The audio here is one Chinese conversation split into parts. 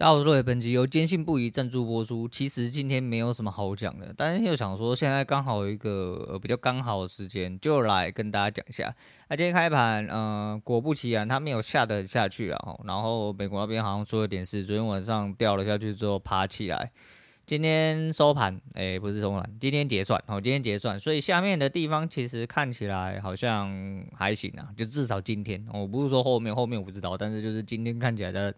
大家好，各位，本集由坚信不疑赞助播出。其实今天没有什么好讲的，但是又想说，现在刚好有一个呃比较刚好的时间，就来跟大家讲一下。那、今天开盘，嗯、果不其然，它没有下得下去啊。然后美国那边好像出了点事，昨天晚上掉了下去之后爬起来。今天收盘，哎、不是收盘，今天结算，哦，今天结算，所以下面的地方其实看起来好像还行啊，就至少今天，我不是说后面，后面我不知道，但是就是今天看起来的。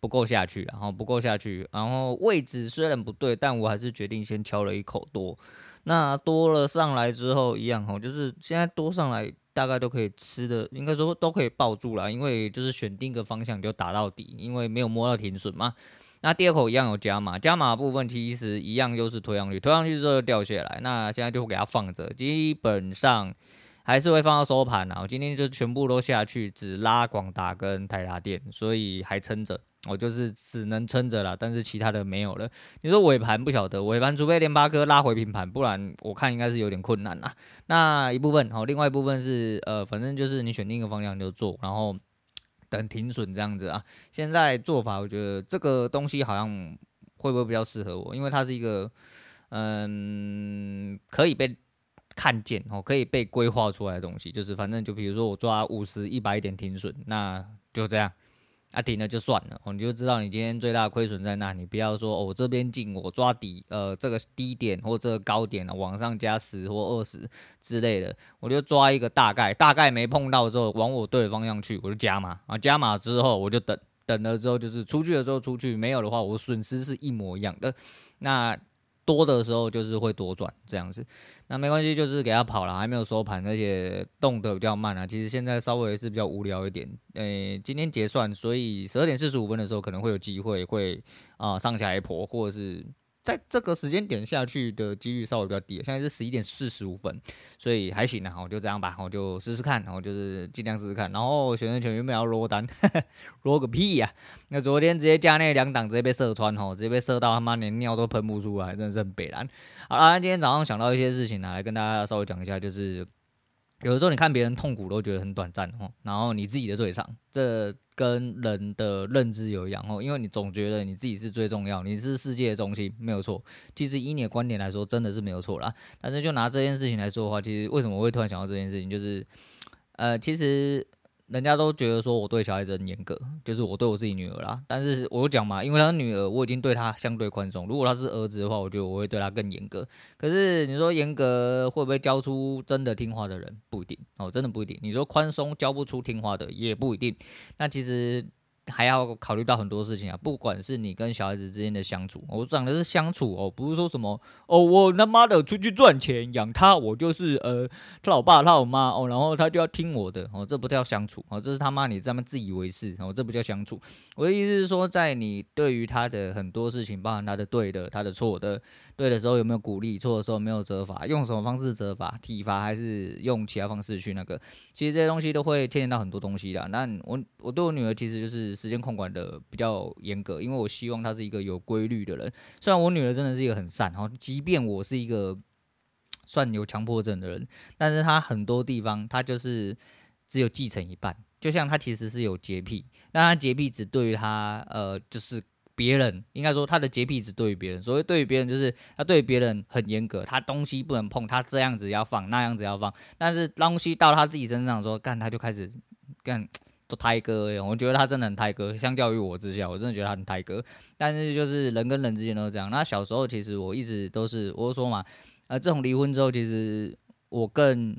不够下去，然后不够下去，然后位置虽然不对，但我还是决定先敲了一口多。那多了上来之后一样哈，就是现在多上来大概都可以吃的，应该说都可以抱住了，因为就是选定个方向就打到底，因为没有摸到停损嘛。那第二口一样有加码，加码部分其实一样又是推上去，推上去之后掉下来，那现在就会给它放着，基本上。还是会放到收盘啊！我今天就全部都下去，只拉广达跟台达电，所以还撑着。我就是只能撑着了，但是其他的没有了。你说尾盘不晓得，尾盘除非联发科拉回平盘，不然我看应该是有点困难啦。那一部分好，另外一部分是呃，反正就是你选定一个方向就做，然后等停损这样子啊。现在做法，我觉得这个东西好像会不会比较适合我？因为它是一个嗯，可以被。看见哦，可以被规划出来的东西，就是反正就比如说我抓五十、一百点停损，那就这样，啊停了就算了哦，你就知道你今天最大的亏损在哪里。你不要说哦，我这边进我抓底，呃，这个低点或这个高点往上加十或二十之类的，我就抓一个大概，大概没碰到之后，往我对的方向去，我就加码啊，加码之后我就等，等了之后就是出去了之后出去，没有的话我损失是一模一样的。那多的时候就是会多赚这样子，那没关系，就是给他跑了，还没有收盘，而且动得比较慢啊。其实现在稍微是比较无聊一点，诶、今天结算，所以十二点四十五分的时候可能会有机会会啊、上起来一波，或者是。在这个时间点下去的几率稍微比较低，现在是十一点四十五分，所以还行啊，我就这样吧，我就试试看，然后就是尽量试试看，然后选择权原本要落单，落个屁呀、那昨天直接加那两档直接被射穿，吼，直接被射到他妈连尿都喷不出来，真的是很北烂。好啦，今天早上想到一些事情呢，来跟大家稍微讲一下，就是。有的时候你看别人痛苦都觉得很短暂哦，然后你自己的最长，这跟人的认知有一样哦，因为你总觉得你自己是最重要，你是世界的中心，没有错。其实以你的观点来说，真的是没有错啦。但是就拿这件事情来说的话，其实为什么我会突然想到这件事情，就是，呃，其实。人家都觉得说我对小孩子很严格，就是我对我自己女儿啦。但是我讲嘛，因为她是女儿，我已经对她相对宽松。如果她是儿子的话，我觉得我会对她更严格。可是你说严格会不会教出真的听话的人？不一定哦，真的不一定。你说宽松教不出听话的，也不一定。那其实。还要考虑到很多事情啊，不管是你跟小孩子之间的相处，我讲的是相处哦，不是说什么哦，我他妈的出去赚钱养他，我就是呃他老爸他老妈哦，然后他就要听我的哦，这不叫相处哦，这是他妈你这么自以为是哦，这不叫相处。我的意思是说，在你对于他的很多事情，包含他的对的、他的错的，对的时候有没有鼓励，错的时候没有责罚，用什么方式责罚，体罚还是用其他方式去那个，其实这些东西都会牵连到很多东西的。那我我对我女儿其实就是。时间控管的比较严格，因为我希望他是一个有规律的人。虽然我女儿真的是一个很善，然后即便我是一个算有强迫症的人，但是他很多地方他就是只有继承一半。就像他其实是有洁癖，但他洁癖只对于他呃，就是别人，应该说他的洁癖只对于别人。所谓对于别人，就是他对别人很严格，他东西不能碰，他这样子要放，那样子要放。但是东西到他自己身上说干，他就开始干。做胎哥，我觉得他真的很胎哥。相较于我之下，我真的觉得他很胎哥。但是就是人跟人之间都是这样。那小时候其实我一直都是，我说嘛，呃，自从离婚之后，其实我更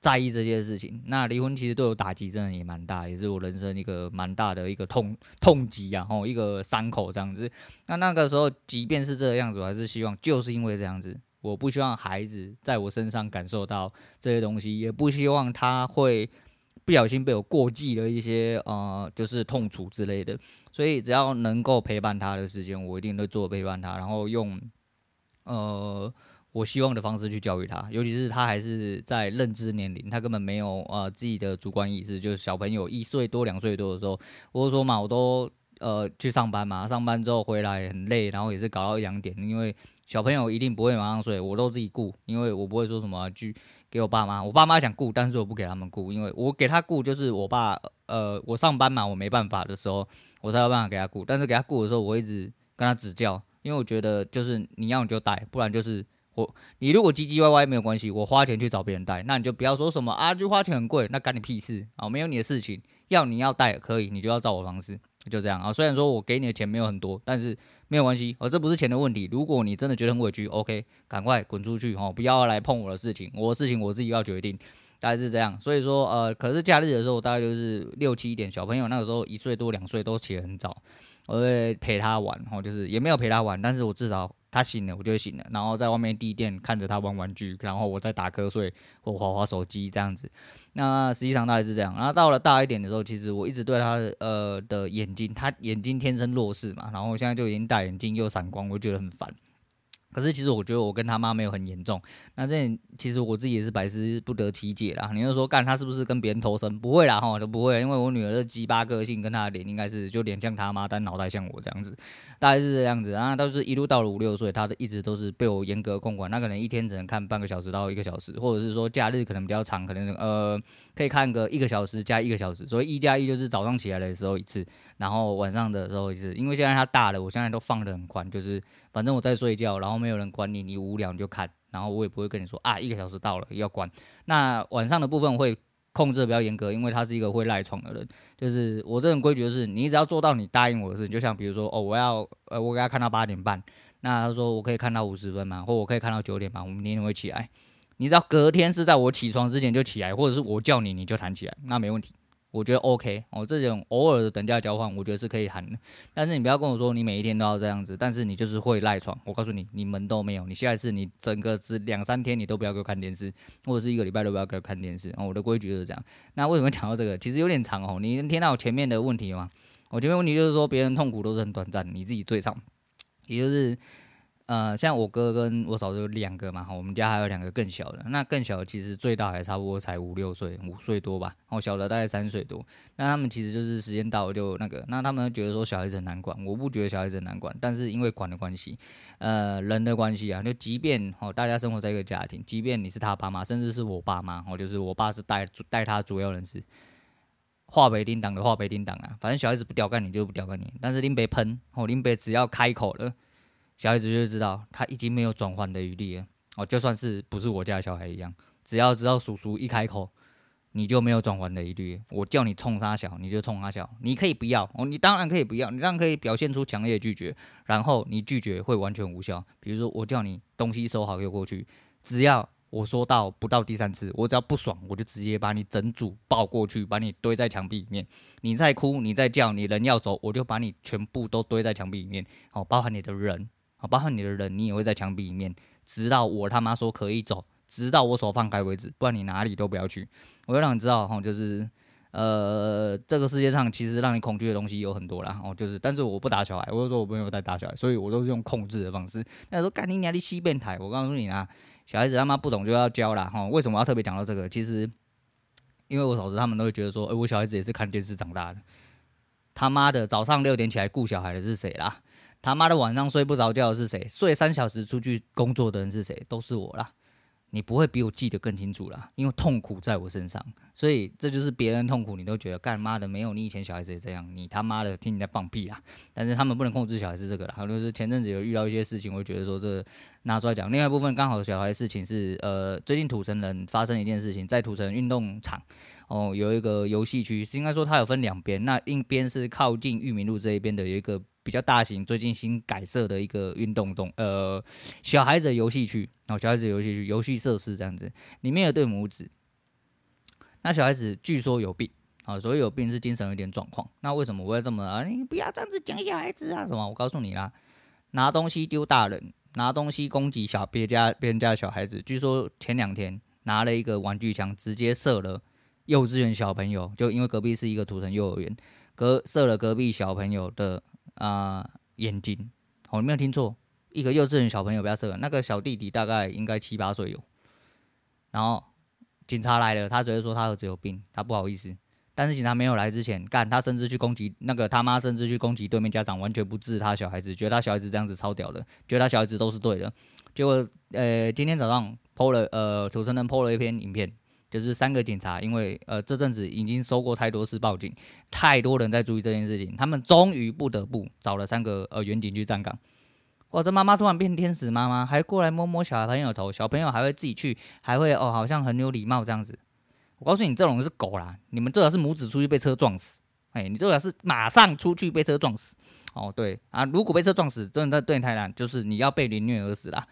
在意这些事情。那离婚其实对我打击真的也蛮大，也是我人生一个蛮大的一个痛痛击啊，然后一个伤口这样子。那那个时候，即便是这个样子，我还是希望，就是因为这样子，我不希望孩子在我身上感受到这些东西，也不希望他会。不小心被我过继了一些呃，就是痛楚之类的，所以只要能够陪伴他的时间，我一定会做陪伴他，然后用呃我希望的方式去教育他。尤其是他还是在认知年龄，他根本没有呃自己的主观意识，就是小朋友一岁多、两岁多的时候，我就说嘛，我都呃去上班嘛，上班之后回来很累，然后也是搞到一两点，因为小朋友一定不会马上睡，我都自己顾，因为我不会说什么去给我爸妈。我爸妈想雇，但是我不给他们雇，因为我给他雇就是我爸，呃，我上班嘛，我没办法的时候，我才有办法给他雇。但是给他雇的时候，我一直跟他指教，因为我觉得就是你要你就带，不然就是。我你如果唧唧歪歪没有关系，我花钱去找别人带，那你就不要说什么啊，就花钱很贵，那干你屁事啊，没有你的事情。要你要带可以，你就要照我方式，就这样啊。虽然说我给你的钱没有很多，但是没有关系，哦，这不是钱的问题。如果你真的觉得很委屈，OK，赶快滚出去哦，不要来碰我的事情，我的事情我自己要决定，大概是这样。所以说呃，可是假日的时候大概就是六七点，小朋友那个时候一岁多两岁都起得很早，我会陪他玩，哦，就是也没有陪他玩，但是我至少。他醒了，我就醒了，然后在外面地垫看着他玩玩具，然后我在打瞌睡或划划手机这样子。那实际上大概是这样。然后到了大一点的时候，其实我一直对他的呃的眼睛，他眼睛天生弱视嘛，然后现在就已经戴眼镜又散光，我觉得很烦。可是其实我觉得我跟他妈没有很严重，那这其实我自己也是百思不得其解啦。你就说干他是不是跟别人偷生？不会啦哈，都不会，因为我女儿的鸡巴个性跟她的脸应该是就脸像他妈，但脑袋像我这样子，大概是这样子啊。都是一路到了五六岁，他的一直都是被我严格控管，那可能一天只能看半个小时到一个小时，或者是说假日可能比较长，可能呃可以看个一个小时加一个小时，所以一加一就是早上起来的时候一次，然后晚上的时候一次。因为现在他大了，我现在都放得很宽，就是。反正我在睡觉，然后没有人管你，你无聊你就看，然后我也不会跟你说啊，一个小时到了要关。那晚上的部分会控制的比较严格，因为他是一个会赖床的人。就是我这种规矩就是，你只要做到你答应我的事，就像比如说哦，我要呃，我给他看到八点半，那他说我可以看到五十分嘛，或我可以看到九点嘛，我们明天会起来。你只要隔天是在我起床之前就起来，或者是我叫你你就弹起来，那没问题。我觉得 OK 哦，这种偶尔的等价交换，我觉得是可以谈的。但是你不要跟我说你每一天都要这样子，但是你就是会赖床。我告诉你，你门都没有。你下一次你整个只两三天你都不要给我看电视，或者是一个礼拜都不要给我看电视。哦，我的规矩就是这样。那为什么讲到这个？其实有点长哦。你能听到我前面的问题吗？我前面问题就是说别人痛苦都是很短暂，你自己最长，也就是。呃，像我哥跟我嫂子两个嘛，我们家还有两个更小的。那更小的其实最大还差不多才五六岁，五岁多吧。然后小的大概三岁多。那他们其实就是时间到了就那个，那他们觉得说小孩子很难管，我不觉得小孩子很难管，但是因为管的关系，呃，人的关系啊，就即便哦，大家生活在一个家庭，即便你是他爸妈，甚至是我爸妈，哦，就是我爸是带带他主要人士，话别叮当的话别叮当啊，反正小孩子不屌干你就不屌干你，但是林北喷哦，林北只要开口了。小孩子就知道他已经没有转换的余地了哦，就算是不是我家小孩一样，只要知道叔叔一开口，你就没有转换的余地。我叫你冲他小，你就冲他小。你可以不要哦，你当然可以不要，你当然可以表现出强烈的拒绝，然后你拒绝会完全无效。比如说我叫你东西收好又过去，只要我说到不到第三次，我只要不爽，我就直接把你整组抱过去，把你堆在墙壁里面。你再哭，你再叫，你人要走，我就把你全部都堆在墙壁里面，哦，包含你的人。啊，包括你的人，你也会在墙壁里面，直到我他妈说可以走，直到我手放开为止，不然你哪里都不要去。我就让你知道，哈，就是，呃，这个世界上其实让你恐惧的东西有很多啦，哦，就是，但是我不打小孩，我就说我没有在打小孩，所以我都是用控制的方式。那说干你娘的西变态，我告诉你啊，小孩子他妈不懂就要教啦，哈，为什么要特别讲到这个？其实，因为我嫂子他们都会觉得说，哎，我小孩子也是看电视长大的，他妈的早上六点起来顾小孩的是谁啦？他妈的，晚上睡不着觉是谁？睡三小时出去工作的人是谁？都是我啦。你不会比我记得更清楚啦，因为痛苦在我身上，所以这就是别人痛苦，你都觉得干妈的没有你以前小孩子也这样，你他妈的听你在放屁啦。但是他们不能控制小孩子这个啦，好像是前阵子有遇到一些事情，我觉得说这拿出来讲。另外一部分刚好小孩事情是，呃，最近土城人发生一件事情，在土城运动场哦，有一个游戏区，是应该说它有分两边，那一边是靠近裕民路这一边的有一个。比较大型，最近新改设的一个运动动，呃，小孩子游戏区，哦，小孩子游戏区，游戏设施这样子，里面有对母子。那小孩子据说有病，啊，所以有病是精神有点状况。那为什么我会这么啊？你不要这样子讲小孩子啊，什么？我告诉你啦，拿东西丢大人，拿东西攻击小别家别人家小孩子。据说前两天拿了一个玩具枪，直接射了幼稚园小朋友，就因为隔壁是一个土城幼儿园，隔射了隔壁小朋友的。啊、眼睛，哦，你没有听错，一个幼稚园小朋友不要射了，那个小弟弟大概应该七八岁有。然后警察来了，他只会说他儿子有病，他不好意思。但是警察没有来之前，干他甚至去攻击那个他妈，甚至去攻击对面家长，完全不治他小孩子，觉得他小孩子这样子超屌的，觉得他小孩子都是对的。结果，呃，今天早上，PO 了呃，土城人 PO 了一篇影片，就是三个警察，因为呃这阵子已经收过太多次报警，太多人在注意这件事情，他们终于不得不找了三个呃远警去站岗。哇，这妈妈突然变天使妈妈，还过来摸摸小朋友头，小朋友还会自己去，还会哦，好像很有礼貌这样子。我告诉你，这种是狗啦，你们最好是母子出去被车撞死，哎，你最好是马上出去被车撞死。哦，对啊，如果被车撞死，真的对你太难，就是你要被凌虐而死啦。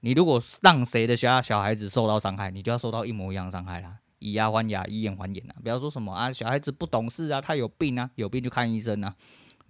你如果让谁的小小孩子受到伤害，你就要受到一模一样的伤害啦。以牙还牙，以眼还眼啊！不要说什么啊，小孩子不懂事啊，他有病啊，有病就看医生啊。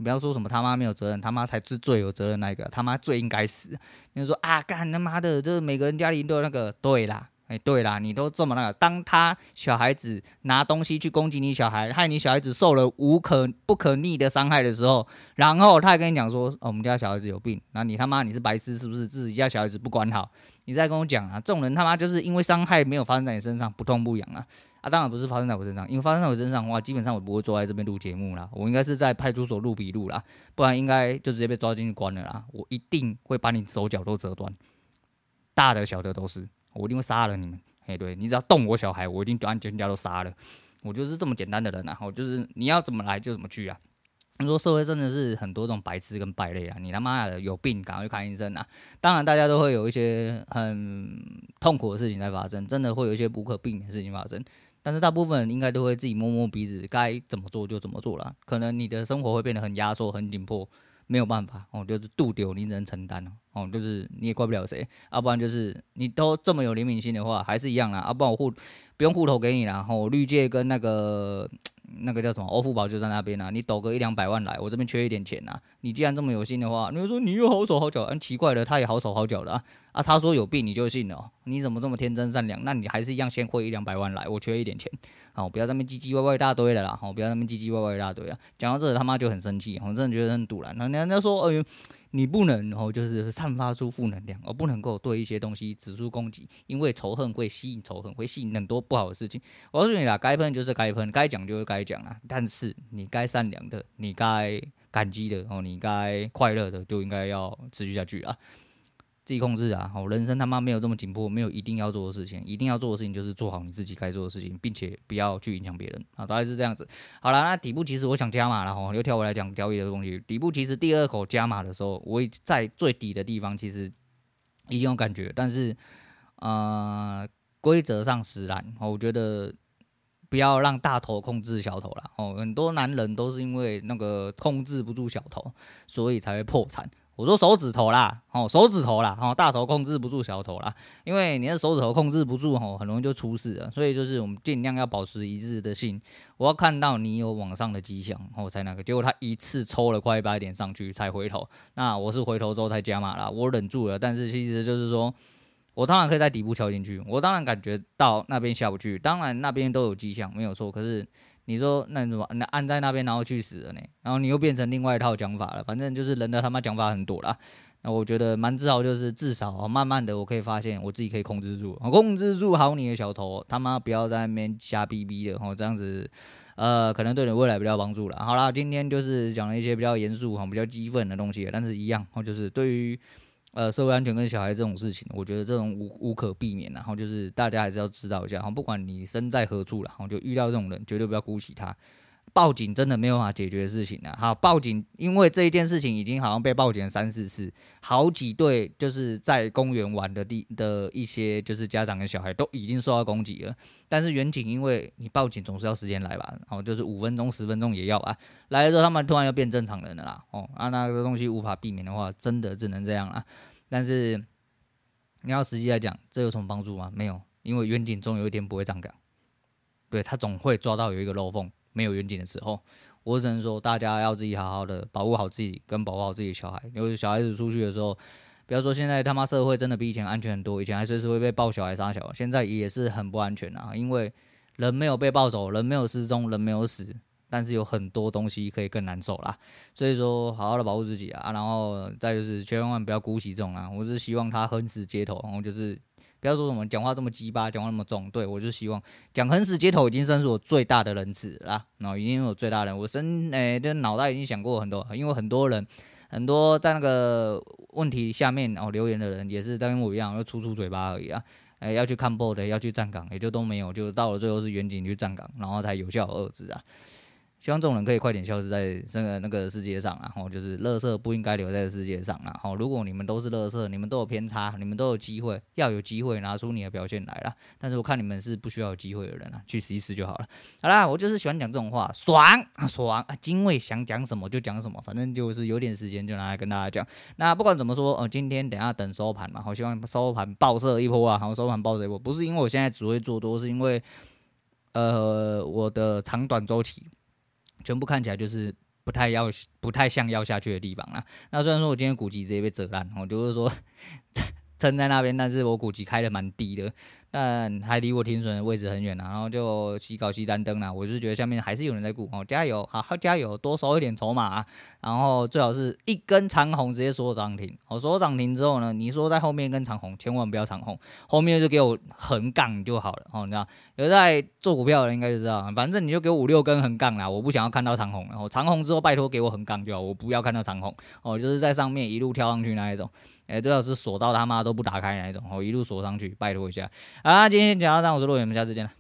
不要说什么他妈没有责任，他妈才是最有责任那个，他妈最应该死。你说啊，干他妈的，这每个人家里都有那个，对啦。哎，对啦，你都这么那个，当他小孩子拿东西去攻击你小孩，害你小孩子受了无可不可逆的伤害的时候，然后他还跟你讲说，哦，我们家小孩子有病，那你他妈你是白痴是不是？自己家小孩子不管好，你再跟我讲啊，这种人他妈就是因为伤害没有发生在你身上，不痛不痒啊，啊，当然不是发生在我身上，因为发生在我身上的话，基本上我不会坐在这边录节目啦，我应该是在派出所录笔录啦，不然应该就直接被抓进去关了啦，我一定会把你手脚都折断，大的小的都是，我一定会杀了你们。哎，对，你只要动我小孩，我一定把你全家都杀了。我就是这么简单的人啊！我就是你要怎么来就怎么去啊！你说社会真的是很多这种白痴跟败类啊！你他妈的有病，赶快去看医生啊！当然，大家都会有一些很痛苦的事情在发生，真的会有一些不可避免的事情发生。但是大部分人应该都会自己摸摸鼻子，该怎么做就怎么做了。可能你的生活会变得很压缩、很紧迫。没有办法哦，就是度丢你只能承担哦，就是你也怪不了谁，要不然就是你都这么有灵敏性的话，还是一样啦，要不然我护不用护头给你啦，哦绿界跟那个。那个叫什么？欧付宝就在那边啊，你抖个一两百万来，我这边缺一点钱啊。你既然这么有心的话，你就说你又好手好脚，嗯，奇怪了，他也好手好脚的啊。啊，他说有病你就信了？你怎么这么天真善良？那你还是一样先汇一两百万来，我缺一点钱。好，不要在那边唧唧歪歪一大堆的啦。好，不要在那边唧唧歪歪一大堆啊。讲到这，他妈就很生气，我真的觉得很赌烂。那人家说，哎呦。你不能哦，就是散发出负能量，而不能够对一些东西指出攻击，因为仇恨会吸引仇恨，会吸引很多不好的事情。我告诉你啦，该喷就是该喷，该讲就是该讲啊。但是你该善良的，你该感激的哦，你该快乐的，就应该要持续下去啊。自己控制啊！好，人生他妈没有这么紧迫，没有一定要做的事情，一定要做的事情就是做好你自己该做的事情，并且不要去影响别人啊，大概是这样子。好了，那底部其实我想加码了哈，又跳回来讲交易的东西。底部其实第二口加码的时候，我在最底的地方其实已经有感觉，但是呃，规则上使然，哦我觉得不要让大头控制小头了哦。很多男人都是因为那个控制不住小头，所以才会破产。我说手指头啦，哦，手指头啦，哦，大头控制不住小头啦，因为你的手指头控制不住，吼，很容易就出事了。所以就是我们尽量要保持一致的性，我要看到你有往上的迹象，我才那个。结果他一次抽了快一百点上去才回头，那我是回头之后才加码啦，我忍住了。但是其实就是说，我当然可以在底部敲进去，我当然感觉到那边下不去，当然那边都有迹象，没有错。可是。你说那你怎么？那按在那边，然后去死了呢？然后你又变成另外一套讲法了。反正就是人的他妈讲法很多啦。那我觉得蛮自豪，就是至少慢慢的我可以发现我自己可以控制住，控制住好你的小头，他妈不要在那边瞎逼逼的，哦，这样子，呃，可能对你未来比较帮助了。好啦，今天就是讲了一些比较严肃哈、比较激愤的东西，但是一样，哦，就是对于。呃，社会安全跟小孩这种事情，我觉得这种无无可避免，然后就是大家还是要知道一下，哈，不管你身在何处了，然后就遇到这种人，绝对不要姑息他。报警真的没有办法解决事情啊！好，报警，因为这一件事情已经好像被报警了三四次，好几对就是在公园玩的地的一些就是家长跟小孩都已经受到攻击了。但是员警，因为你报警总是要时间来吧，哦，就是五分钟十分钟也要啊。来了之后，他们突然又变正常人了啦，哦，啊，那个东西无法避免的话，真的只能这样啊。但是你要实际来讲，这有什么帮助吗？没有，因为员警总有一天不会站岗，对，他总会抓到有一个漏缝。没有远景的时候，我只能说大家要自己好好的保护好自己，跟保护好自己的小孩。因为小孩子出去的时候，不要说现在他妈社会真的比以前安全很多，以前还随时会被抱小孩杀小孩，现在也是很不安全啊。因为人没有被抱走，人没有失踪，人没有死，但是有很多东西可以更难受啦。所以说，好好的保护自己啊，然后再就是千万不要姑息这种啊。我是希望他横死街头，然后就是。不要说什么讲话这么鸡巴，讲话那么重，对，我就希望讲横死街头已经算是我最大的仁慈啦，然后已经有最大的，我身诶，这脑袋已经想过很多，因为很多人很多在那个问题下面哦留言的人也是跟我一样，要出出嘴巴而已啊。哎，要去看 board，要去站岗，也就都没有，就到了最后是远景去站岗，然后才有效遏制啊。希望这种人可以快点消失在这个那个世界上，然后就是乐色不应该留在世界上啊！好，如果你们都是乐色，你们都有偏差，你们都有机会，要有机会拿出你的表现来了。但是我看你们是不需要机会的人啊，去试一试就好了。好啦，我就是喜欢讲这种话，爽啊爽啊！精卫想讲什么就讲什么，反正就是有点时间就拿来跟大家讲。那不管怎么说，呃，今天等下等收盘嘛，好，希望收盘爆射一波啊！好，收盘爆射一波，不是因为我现在只会做多，是因为呃我的长短周期。全部看起来就是不太要、不太像要下去的地方啦。那虽然说我今天股息直接被折烂，我就是说撑在那边，但是我股息开的蛮低的。但还离我停损的位置很远，然后就西搞西单灯了。我就觉得下面还是有人在顾哦，加油，好好加油，多收一点筹码。然后最好是一根长红直接锁涨停。我锁涨停之后呢，你说在后面一根长红，千万不要长红，后面就给我横杠就好了哦。你知道有在做股票的人应该就知道，反正你就给我五六根横杠啦，我不想要看到长红。然后长红之后拜托给我横杠就好，我不要看到长红哦，就是在上面一路跳上去那一种。哎，最好是锁到他妈都不打开那一种，哦，一路锁上去，拜托一下。好啦，今天讲到这，我是陆远，我们下次见了。